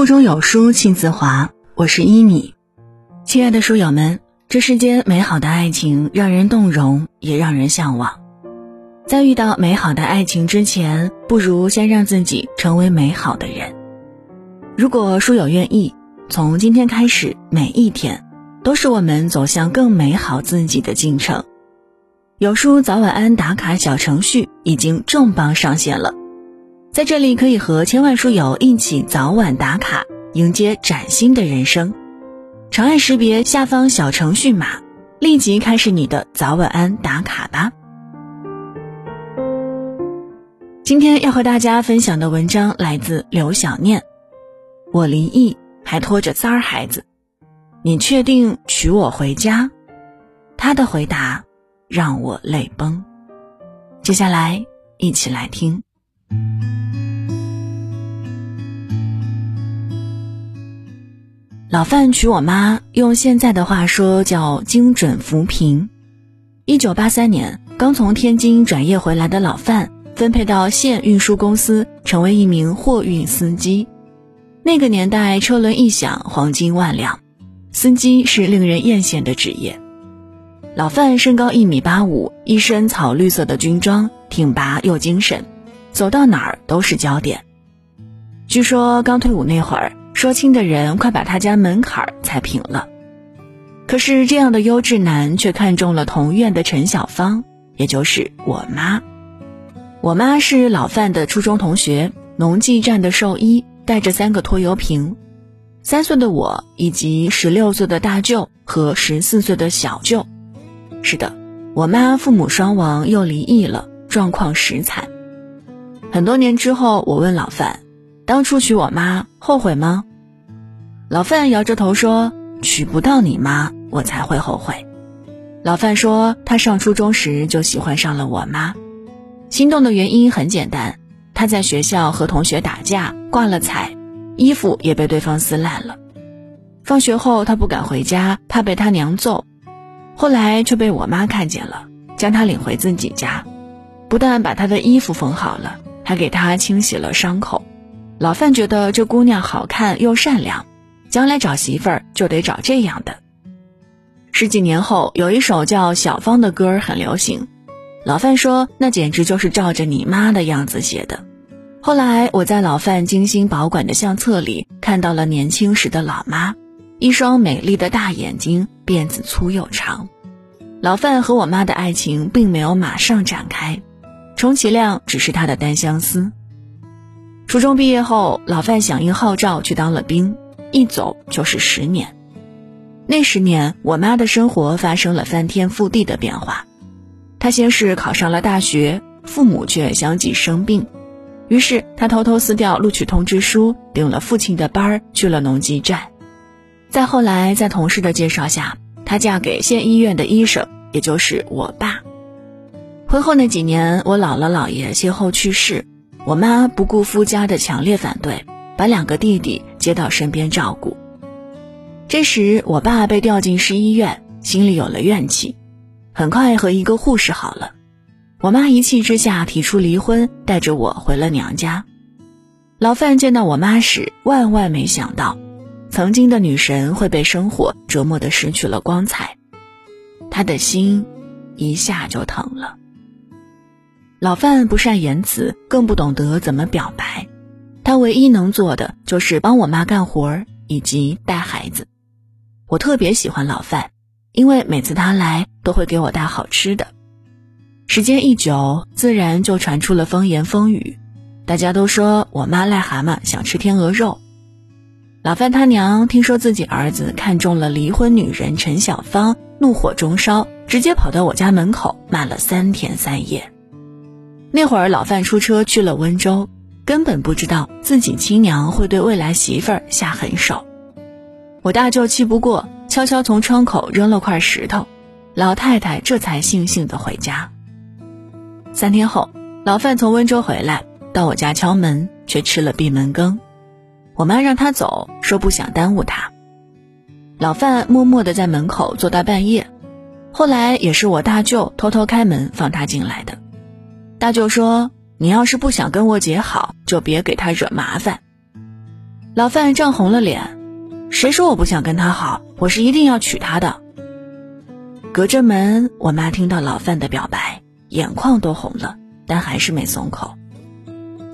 腹中有书气自华，我是依米。亲爱的书友们，这世间美好的爱情让人动容，也让人向往。在遇到美好的爱情之前，不如先让自己成为美好的人。如果书友愿意，从今天开始，每一天都是我们走向更美好自己的进程。有书早晚安打卡小程序已经重磅上线了。在这里可以和千万书友一起早晚打卡，迎接崭新的人生。长按识别下方小程序码，立即开始你的早晚安打卡吧。今天要和大家分享的文章来自刘小念。我离异还拖着仨儿孩子，你确定娶我回家？他的回答让我泪崩。接下来一起来听。老范娶我妈，用现在的话说叫精准扶贫。一九八三年，刚从天津转业回来的老范，分配到县运输公司，成为一名货运司机。那个年代，车轮一响，黄金万两，司机是令人艳羡的职业。老范身高一米八五，一身草绿色的军装，挺拔又精神，走到哪儿都是焦点。据说刚退伍那会儿。说亲的人快把他家门槛儿踩平了，可是这样的优质男却看中了同院的陈小芳，也就是我妈。我妈是老范的初中同学，农技站的兽医，带着三个拖油瓶。三岁的我，以及十六岁的大舅和十四岁的小舅。是的，我妈父母双亡又离异了，状况实惨。很多年之后，我问老范，当初娶我妈后悔吗？老范摇着头说：“娶不到你妈，我才会后悔。”老范说：“他上初中时就喜欢上了我妈，心动的原因很简单，他在学校和同学打架挂了彩，衣服也被对方撕烂了。放学后他不敢回家，怕被他娘揍，后来却被我妈看见了，将他领回自己家，不但把他的衣服缝好了，还给他清洗了伤口。老范觉得这姑娘好看又善良。”将来找媳妇儿就得找这样的。十几年后，有一首叫《小芳》的歌很流行，老范说那简直就是照着你妈的样子写的。后来我在老范精心保管的相册里看到了年轻时的老妈，一双美丽的大眼睛，辫子粗又长。老范和我妈的爱情并没有马上展开，充其量只是他的单相思。初中毕业后，老范响应号召去当了兵。一走就是十年，那十年，我妈的生活发生了翻天覆地的变化。她先是考上了大学，父母却相继生病，于是她偷偷撕掉录取通知书，顶了父亲的班儿去了农机站。再后来，在同事的介绍下，她嫁给县医院的医生，也就是我爸。婚后那几年，我姥姥姥爷先后去世，我妈不顾夫家的强烈反对。把两个弟弟接到身边照顾。这时，我爸被调进市医院，心里有了怨气，很快和一个护士好了。我妈一气之下提出离婚，带着我回了娘家。老范见到我妈时，万万没想到，曾经的女神会被生活折磨的失去了光彩，他的心一下就疼了。老范不善言辞，更不懂得怎么表白。他唯一能做的就是帮我妈干活儿以及带孩子。我特别喜欢老范，因为每次他来都会给我带好吃的。时间一久，自然就传出了风言风语，大家都说我妈癞蛤蟆想吃天鹅肉。老范他娘听说自己儿子看中了离婚女人陈小芳，怒火中烧，直接跑到我家门口骂了三天三夜。那会儿老范出车去了温州。根本不知道自己亲娘会对未来媳妇儿下狠手，我大舅气不过，悄悄从窗口扔了块石头，老太太这才悻悻地回家。三天后，老范从温州回来，到我家敲门，却吃了闭门羹。我妈让他走，说不想耽误他。老范默默地在门口坐到半夜，后来也是我大舅偷偷开门放他进来的。大舅说。你要是不想跟我姐好，就别给她惹麻烦。老范涨红了脸：“谁说我不想跟他好？我是一定要娶她的。”隔着门，我妈听到老范的表白，眼眶都红了，但还是没松口。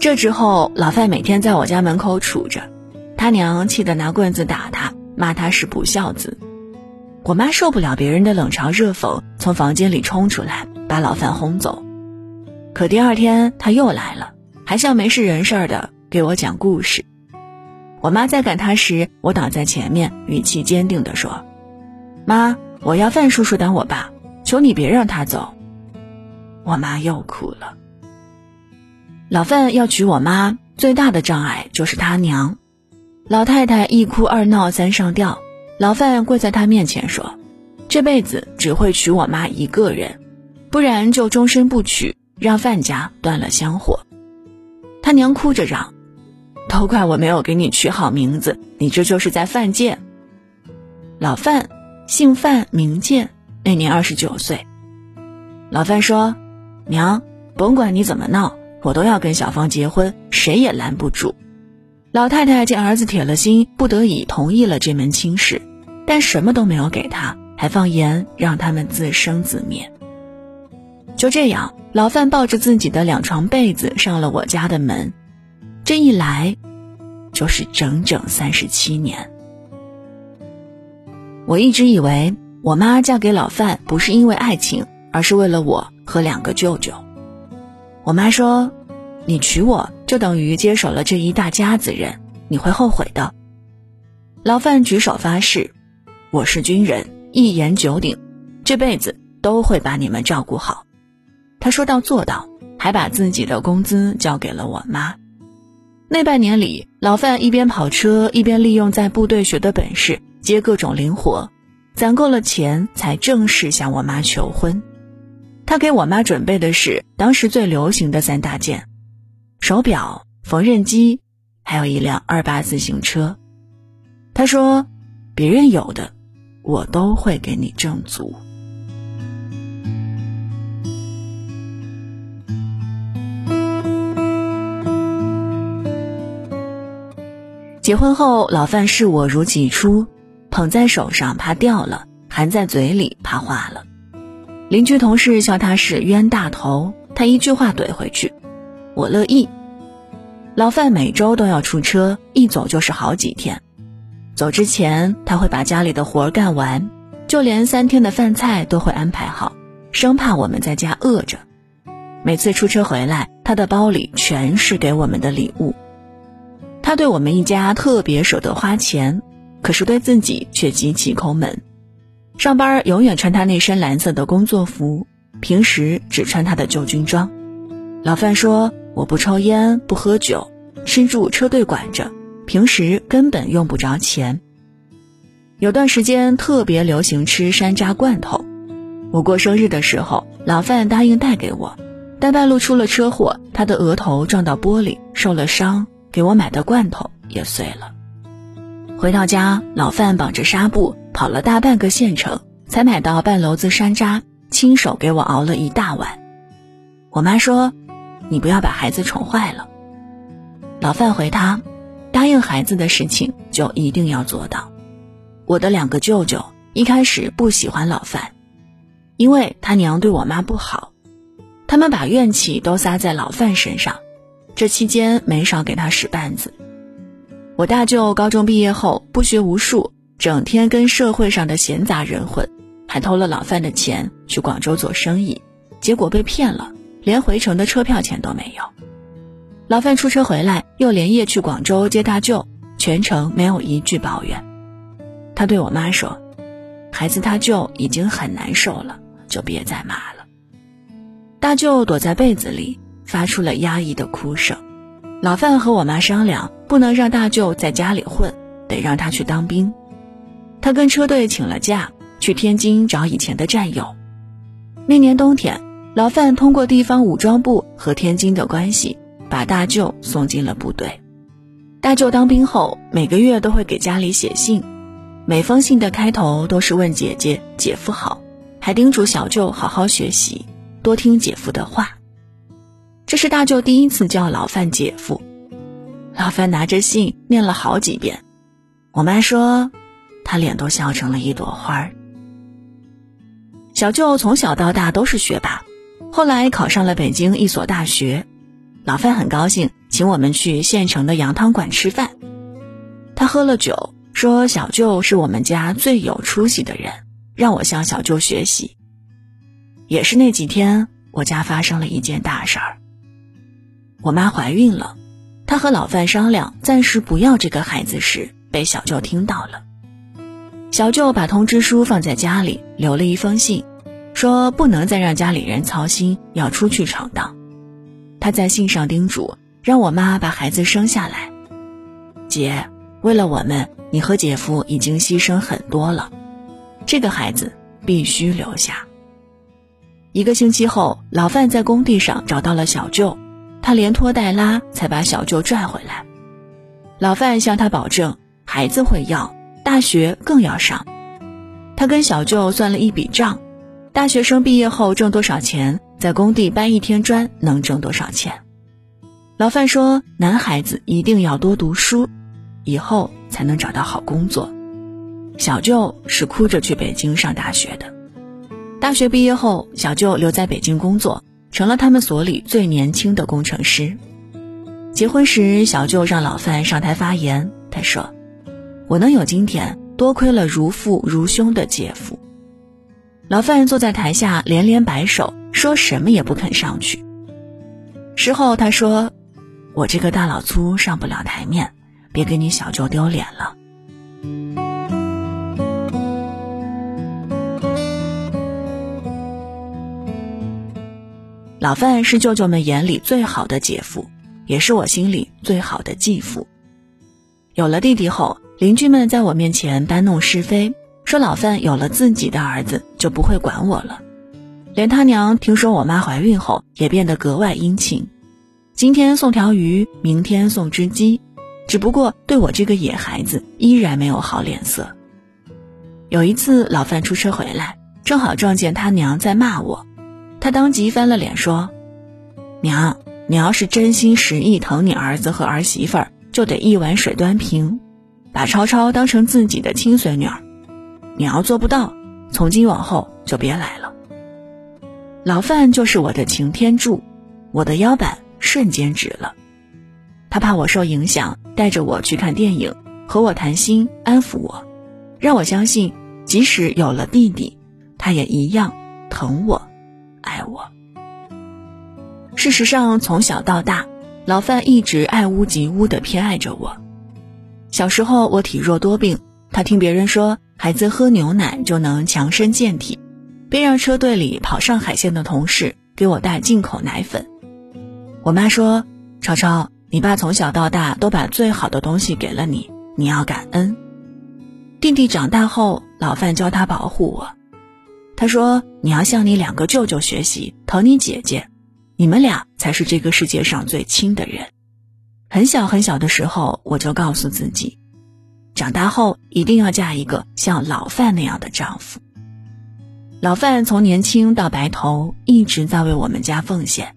这之后，老范每天在我家门口杵着，他娘气得拿棍子打他，骂他是不孝子。我妈受不了别人的冷嘲热讽，从房间里冲出来，把老范轰走。可第二天他又来了，还像没事人事的给我讲故事。我妈在赶他时，我挡在前面，语气坚定地说：“妈，我要范叔叔当我爸，求你别让他走。”我妈又哭了。老范要娶我妈，最大的障碍就是他娘。老太太一哭二闹三上吊，老范跪在她面前说：“这辈子只会娶我妈一个人，不然就终身不娶，让范家断了香火。”他娘哭着嚷：“都怪我没有给你取好名字，你这就是在犯贱。”老范姓范，名建，那年二十九岁。老范说：“娘，甭管你怎么闹。”我都要跟小芳结婚，谁也拦不住。老太太见儿子铁了心，不得已同意了这门亲事，但什么都没有给他，还放言让他们自生自灭。就这样，老范抱着自己的两床被子上了我家的门，这一来，就是整整三十七年。我一直以为我妈嫁给老范不是因为爱情，而是为了我和两个舅舅。我妈说：“你娶我就等于接手了这一大家子人，你会后悔的。”老范举手发誓：“我是军人，一言九鼎，这辈子都会把你们照顾好。”他说到做到，还把自己的工资交给了我妈。那半年里，老范一边跑车，一边利用在部队学的本事接各种零活，攒够了钱，才正式向我妈求婚。他给我妈准备的是当时最流行的三大件：手表、缝纫机，还有一辆二八自行车。他说：“别人有的，我都会给你挣足。”结婚后，老范视我如己出，捧在手上怕掉了，含在嘴里怕化了。邻居同事笑他是冤大头，他一句话怼回去：“我乐意。”老范每周都要出车，一走就是好几天。走之前他会把家里的活干完，就连三天的饭菜都会安排好，生怕我们在家饿着。每次出车回来，他的包里全是给我们的礼物。他对我们一家特别舍得花钱，可是对自己却极其抠门。上班永远穿他那身蓝色的工作服，平时只穿他的旧军装。老范说：“我不抽烟，不喝酒，吃住车队管着，平时根本用不着钱。”有段时间特别流行吃山楂罐头，我过生日的时候，老范答应带给我，但半路出了车祸，他的额头撞到玻璃，受了伤，给我买的罐头也碎了。回到家，老范绑着纱布。跑了大半个县城，才买到半篓子山楂，亲手给我熬了一大碗。我妈说：“你不要把孩子宠坏了。”老范回他：“答应孩子的事情就一定要做到。”我的两个舅舅一开始不喜欢老范，因为他娘对我妈不好，他们把怨气都撒在老范身上，这期间没少给他使绊子。我大舅高中毕业后不学无术。整天跟社会上的闲杂人混，还偷了老范的钱去广州做生意，结果被骗了，连回程的车票钱都没有。老范出车回来，又连夜去广州接大舅，全程没有一句抱怨。他对我妈说：“孩子他舅已经很难受了，就别再骂了。”大舅躲在被子里，发出了压抑的哭声。老范和我妈商量，不能让大舅在家里混，得让他去当兵。他跟车队请了假，去天津找以前的战友。那年冬天，老范通过地方武装部和天津的关系，把大舅送进了部队。大舅当兵后，每个月都会给家里写信，每封信的开头都是问姐姐、姐夫好，还叮嘱小舅好好学习，多听姐夫的话。这是大舅第一次叫老范姐夫。老范拿着信念了好几遍。我妈说，他脸都笑成了一朵花儿。小舅从小到大都是学霸，后来考上了北京一所大学。老范很高兴，请我们去县城的羊汤馆吃饭。他喝了酒，说小舅是我们家最有出息的人，让我向小舅学习。也是那几天，我家发生了一件大事儿。我妈怀孕了，她和老范商量暂时不要这个孩子时，被小舅听到了。小舅把通知书放在家里，留了一封信，说不能再让家里人操心，要出去闯荡。他在信上叮嘱，让我妈把孩子生下来。姐，为了我们，你和姐夫已经牺牲很多了，这个孩子必须留下。一个星期后，老范在工地上找到了小舅，他连拖带拉才把小舅拽回来。老范向他保证，孩子会要。大学更要上，他跟小舅算了一笔账：大学生毕业后挣多少钱，在工地搬一天砖能挣多少钱。老范说：“男孩子一定要多读书，以后才能找到好工作。”小舅是哭着去北京上大学的。大学毕业后，小舅留在北京工作，成了他们所里最年轻的工程师。结婚时，小舅让老范上台发言，他说。我能有今天，多亏了如父如兄的姐夫。老范坐在台下连连摆手，说什么也不肯上去。事后他说：“我这个大老粗上不了台面，别给你小舅丢脸了。”老范是舅舅们眼里最好的姐夫，也是我心里最好的继父。有了弟弟后。邻居们在我面前搬弄是非，说老范有了自己的儿子就不会管我了。连他娘听说我妈怀孕后，也变得格外殷勤，今天送条鱼，明天送只鸡，只不过对我这个野孩子依然没有好脸色。有一次，老范出车回来，正好撞见他娘在骂我，他当即翻了脸说：“娘，你要是真心实意疼你儿子和儿媳妇儿，就得一碗水端平。”把超超当成自己的亲孙女儿，你要做不到，从今往后就别来了。老范就是我的擎天柱，我的腰板瞬间直了。他怕我受影响，带着我去看电影，和我谈心，安抚我，让我相信，即使有了弟弟，他也一样疼我，爱我。事实上，从小到大，老范一直爱屋及乌的偏爱着我。小时候我体弱多病，他听别人说孩子喝牛奶就能强身健体，便让车队里跑上海线的同事给我带进口奶粉。我妈说：“超超，你爸从小到大都把最好的东西给了你，你要感恩。”弟弟长大后，老范教他保护我，他说：“你要向你两个舅舅学习，疼你姐姐，你们俩才是这个世界上最亲的人。”很小很小的时候，我就告诉自己，长大后一定要嫁一个像老范那样的丈夫。老范从年轻到白头，一直在为我们家奉献。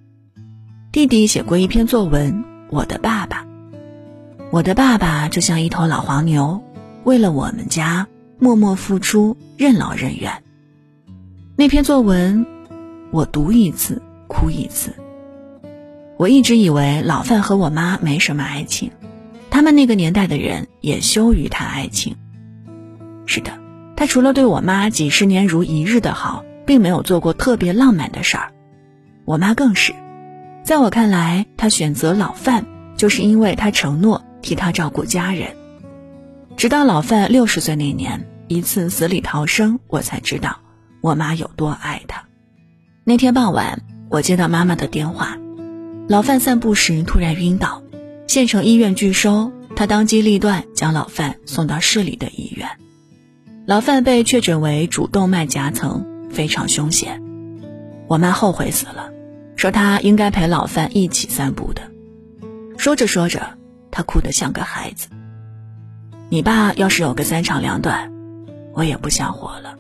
弟弟写过一篇作文《我的爸爸》，我的爸爸就像一头老黄牛，为了我们家默默付出，任劳任怨。那篇作文，我读一次哭一次。我一直以为老范和我妈没什么爱情，他们那个年代的人也羞于谈爱情。是的，他除了对我妈几十年如一日的好，并没有做过特别浪漫的事儿。我妈更是，在我看来，她选择老范就是因为他承诺替她照顾家人。直到老范六十岁那年，一次死里逃生，我才知道我妈有多爱他。那天傍晚，我接到妈妈的电话。老范散步时突然晕倒，县城医院拒收，他当机立断将老范送到市里的医院。老范被确诊为主动脉夹层，非常凶险。我妈后悔死了，说她应该陪老范一起散步的。说着说着，她哭得像个孩子。你爸要是有个三长两短，我也不想活了。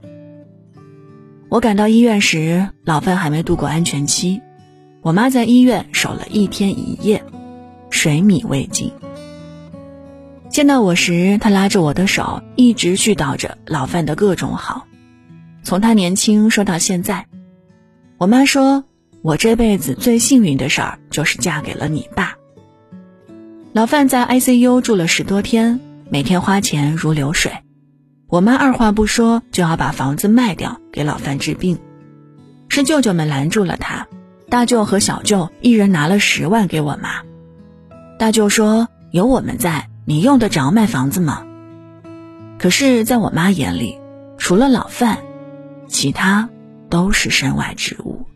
我赶到医院时，老范还没度过安全期。我妈在医院守了一天一夜，水米未进。见到我时，他拉着我的手，一直絮叨着老范的各种好，从他年轻说到现在。我妈说，我这辈子最幸运的事儿就是嫁给了你爸。老范在 ICU 住了十多天，每天花钱如流水。我妈二话不说就要把房子卖掉给老范治病，是舅舅们拦住了他。大舅和小舅一人拿了十万给我妈。大舅说：“有我们在，你用得着卖房子吗？”可是，在我妈眼里，除了老范，其他都是身外之物。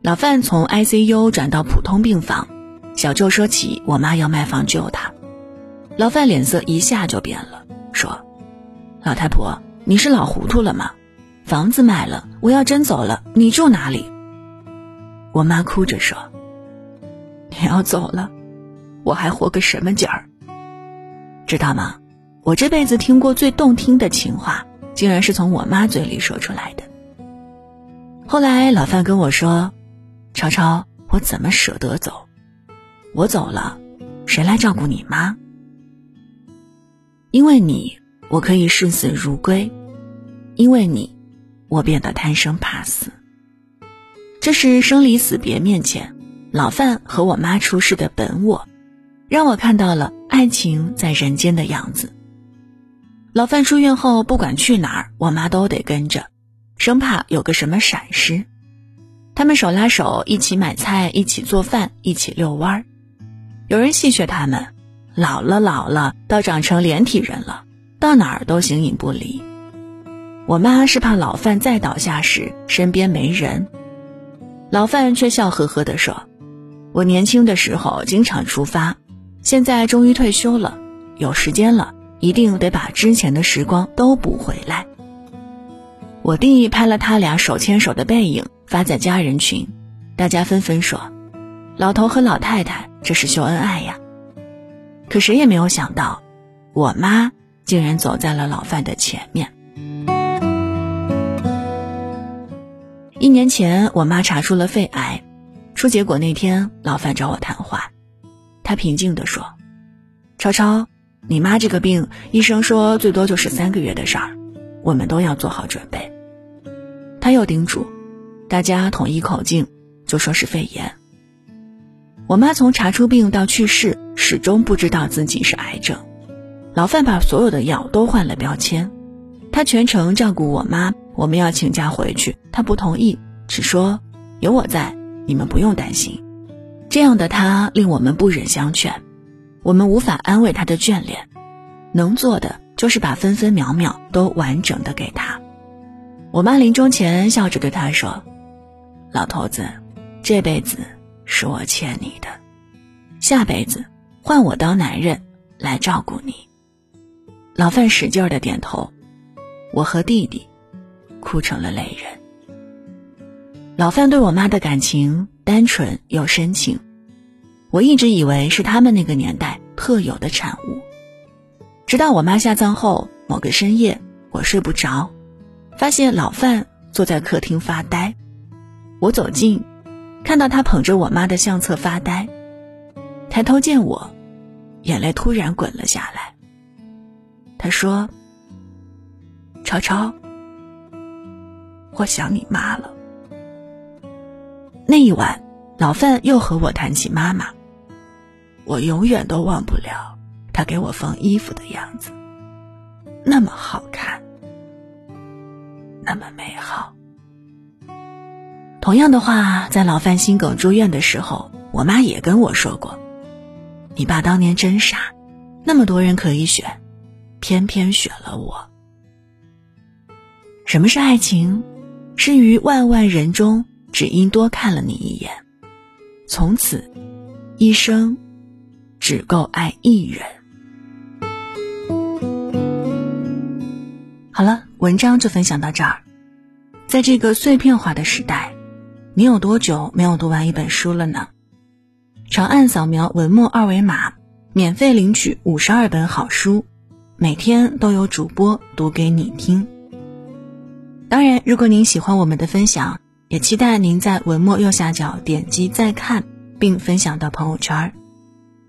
老范从 ICU 转到普通病房，小舅说起我妈要卖房救他，老范脸色一下就变了，说。老太婆，你是老糊涂了吗？房子卖了，我要真走了，你住哪里？我妈哭着说：“你要走了，我还活个什么劲儿？知道吗？我这辈子听过最动听的情话，竟然是从我妈嘴里说出来的。”后来老范跟我说：“超超，我怎么舍得走？我走了，谁来照顾你妈？因为你。”我可以视死如归，因为你，我变得贪生怕死。这是生离死别面前，老范和我妈出世的本我，让我看到了爱情在人间的样子。老范出院后，不管去哪儿，我妈都得跟着，生怕有个什么闪失。他们手拉手一起买菜，一起做饭，一起遛弯儿。有人戏谑他们，老了老了，倒长成连体人了。到哪儿都形影不离。我妈是怕老范再倒下时身边没人，老范却笑呵呵地说：“我年轻的时候经常出发，现在终于退休了，有时间了，一定得把之前的时光都补回来。”我弟拍了他俩手牵手的背影发在家人群，大家纷纷说：“老头和老太太这是秀恩爱呀。”可谁也没有想到，我妈。竟然走在了老范的前面。一年前，我妈查出了肺癌，出结果那天，老范找我谈话，他平静地说：“超超，你妈这个病，医生说最多就是三个月的事儿，我们都要做好准备。”他又叮嘱大家统一口径，就说是肺炎。我妈从查出病到去世，始终不知道自己是癌症。老范把所有的药都换了标签，他全程照顾我妈。我们要请假回去，他不同意，只说有我在，你们不用担心。这样的他令我们不忍相劝，我们无法安慰他的眷恋，能做的就是把分分秒秒都完整的给他。我妈临终前笑着对他说：“老头子，这辈子是我欠你的，下辈子换我当男人来照顾你。”老范使劲的点头，我和弟弟哭成了泪人。老范对我妈的感情单纯又深情，我一直以为是他们那个年代特有的产物。直到我妈下葬后，某个深夜我睡不着，发现老范坐在客厅发呆。我走近，看到他捧着我妈的相册发呆，抬头见我，眼泪突然滚了下来。他说：“超超，我想你妈了。”那一晚，老范又和我谈起妈妈，我永远都忘不了他给我缝衣服的样子，那么好看，那么美好。同样的话，在老范心梗住院的时候，我妈也跟我说过：“你爸当年真傻，那么多人可以选。”偏偏选了我。什么是爱情？是于万万人中，只因多看了你一眼，从此一生只够爱一人。好了，文章就分享到这儿。在这个碎片化的时代，你有多久没有读完一本书了呢？长按扫描文末二维码，免费领取五十二本好书。每天都有主播读给你听。当然，如果您喜欢我们的分享，也期待您在文末右下角点击再看，并分享到朋友圈。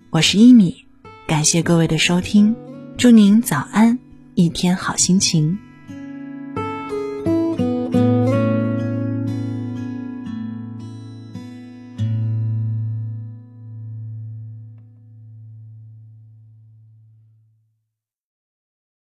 我是一米。感谢各位的收听，祝您早安，一天好心情。